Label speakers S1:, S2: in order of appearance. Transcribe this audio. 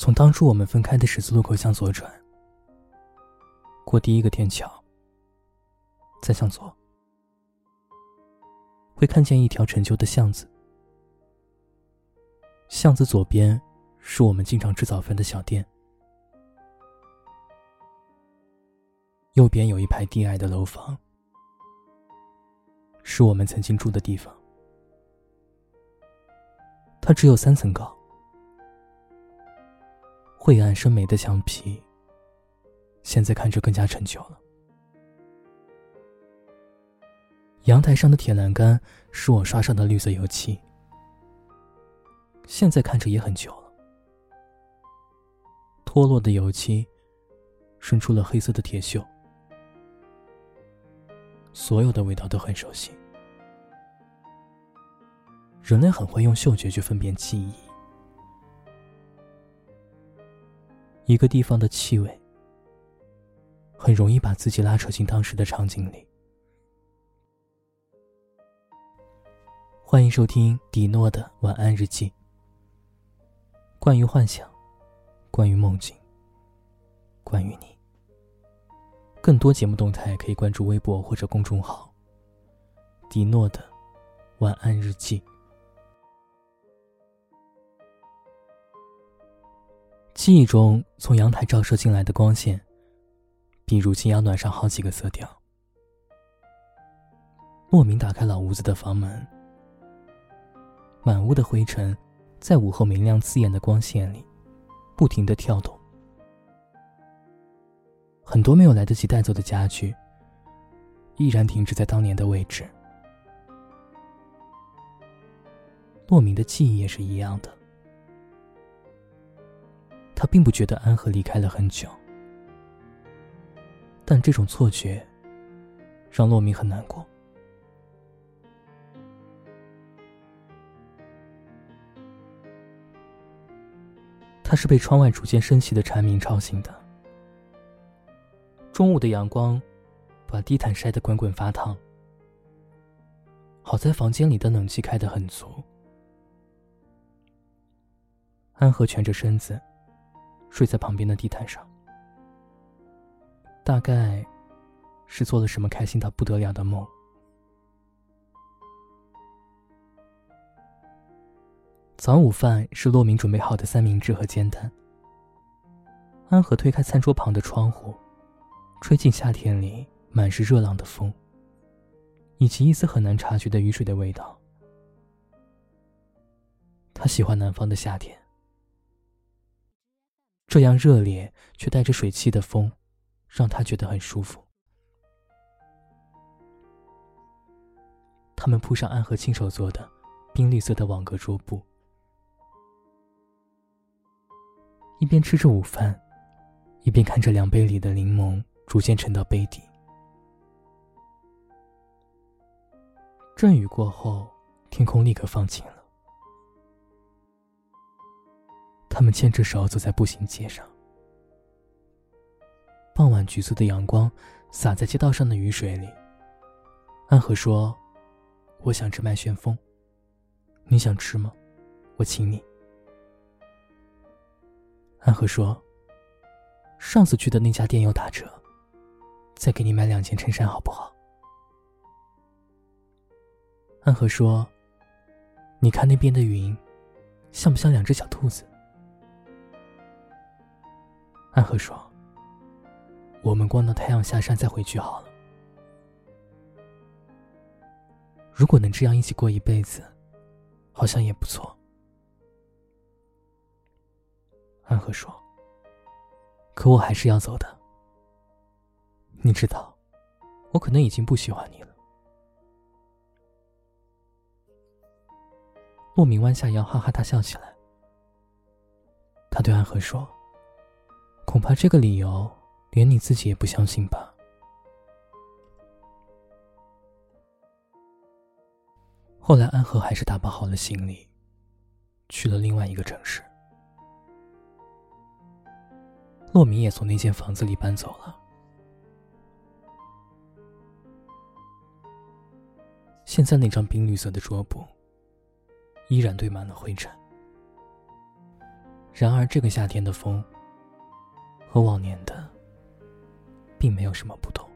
S1: 从当初我们分开的十字路口向左转，过第一个天桥，再向左，会看见一条陈旧的巷子。巷子左边是我们经常吃早饭的小店，右边有一排低矮的楼房，是我们曾经住的地方。它只有三层高，晦暗深霉的墙皮，现在看着更加陈旧了。阳台上的铁栏杆是我刷上的绿色油漆。现在看着也很旧了，脱落的油漆渗出了黑色的铁锈，所有的味道都很熟悉。人类很会用嗅觉去分辨记忆，一个地方的气味很容易把自己拉扯进当时的场景里。欢迎收听迪诺的晚安日记。关于幻想，关于梦境，关于你。更多节目动态可以关注微博或者公众号“迪诺的晚安日记”。记忆中从阳台照射进来的光线，比如今要暖上好几个色调。莫名打开老屋子的房门，满屋的灰尘。在午后明亮刺眼的光线里，不停的跳动。很多没有来得及带走的家具，依然停滞在当年的位置。莫名的记忆也是一样的，他并不觉得安和离开了很久，但这种错觉，让洛明很难过。他是被窗外逐渐升起的蝉鸣吵醒的。中午的阳光，把地毯晒得滚滚发烫。好在房间里的冷气开得很足。安和蜷着身子，睡在旁边的地毯上。大概，是做了什么开心到不得了的梦。早午饭是洛明准备好的三明治和煎蛋。安和推开餐桌旁的窗户，吹进夏天里满是热浪的风，以及一丝很难察觉的雨水的味道。他喜欢南方的夏天，这样热烈却带着水汽的风，让他觉得很舒服。他们铺上安和亲手做的冰绿色的网格桌布。一边吃着午饭，一边看着两杯里的柠檬逐渐沉到杯底。阵雨过后，天空立刻放晴了。他们牵着手走在步行街上，傍晚橘色的阳光洒在街道上的雨水里。安和说：“我想吃麦旋风，你想吃吗？我请你。”安和说：“上次去的那家店有打折，再给你买两件衬衫好不好？”安和说：“你看那边的云，像不像两只小兔子？”安和说：“我们逛到太阳下山再回去好了。如果能这样一起过一辈子，好像也不错。”安和说：“可我还是要走的。你知道，我可能已经不喜欢你了。”莫名弯下腰，哈哈大笑起来。他对安和说：“恐怕这个理由，连你自己也不相信吧。”后来，安和还是打包好了行李，去了另外一个城市。洛明也从那间房子里搬走了。现在那张冰绿色的桌布，依然堆满了灰尘。然而，这个夏天的风和往年的并没有什么不同。